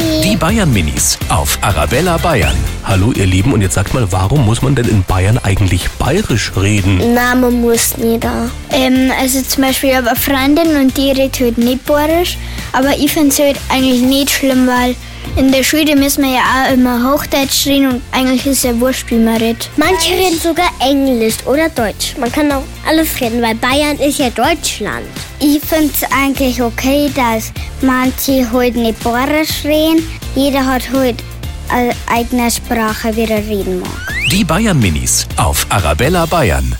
Die Bayern Minis auf Arabella Bayern. Hallo ihr Lieben und jetzt sagt mal, warum muss man denn in Bayern eigentlich bayerisch reden? Name muss nicht. Ähm, also zum Beispiel, eine Freundin und die redet halt nicht bayerisch, aber ich finde es halt eigentlich nicht schlimm, weil in der Schule müssen wir ja auch immer Hochdeutsch reden und eigentlich ist ja wurscht, wie man redet. Manche reden sogar Englisch oder Deutsch. Man kann auch alles reden, weil Bayern ist ja Deutschland. Ich finde es eigentlich okay, dass manche halt nicht bayerisch reden. Jeder hat halt eine eigene Sprache, wie er reden mag. Die Bayern Minis auf Arabella Bayern.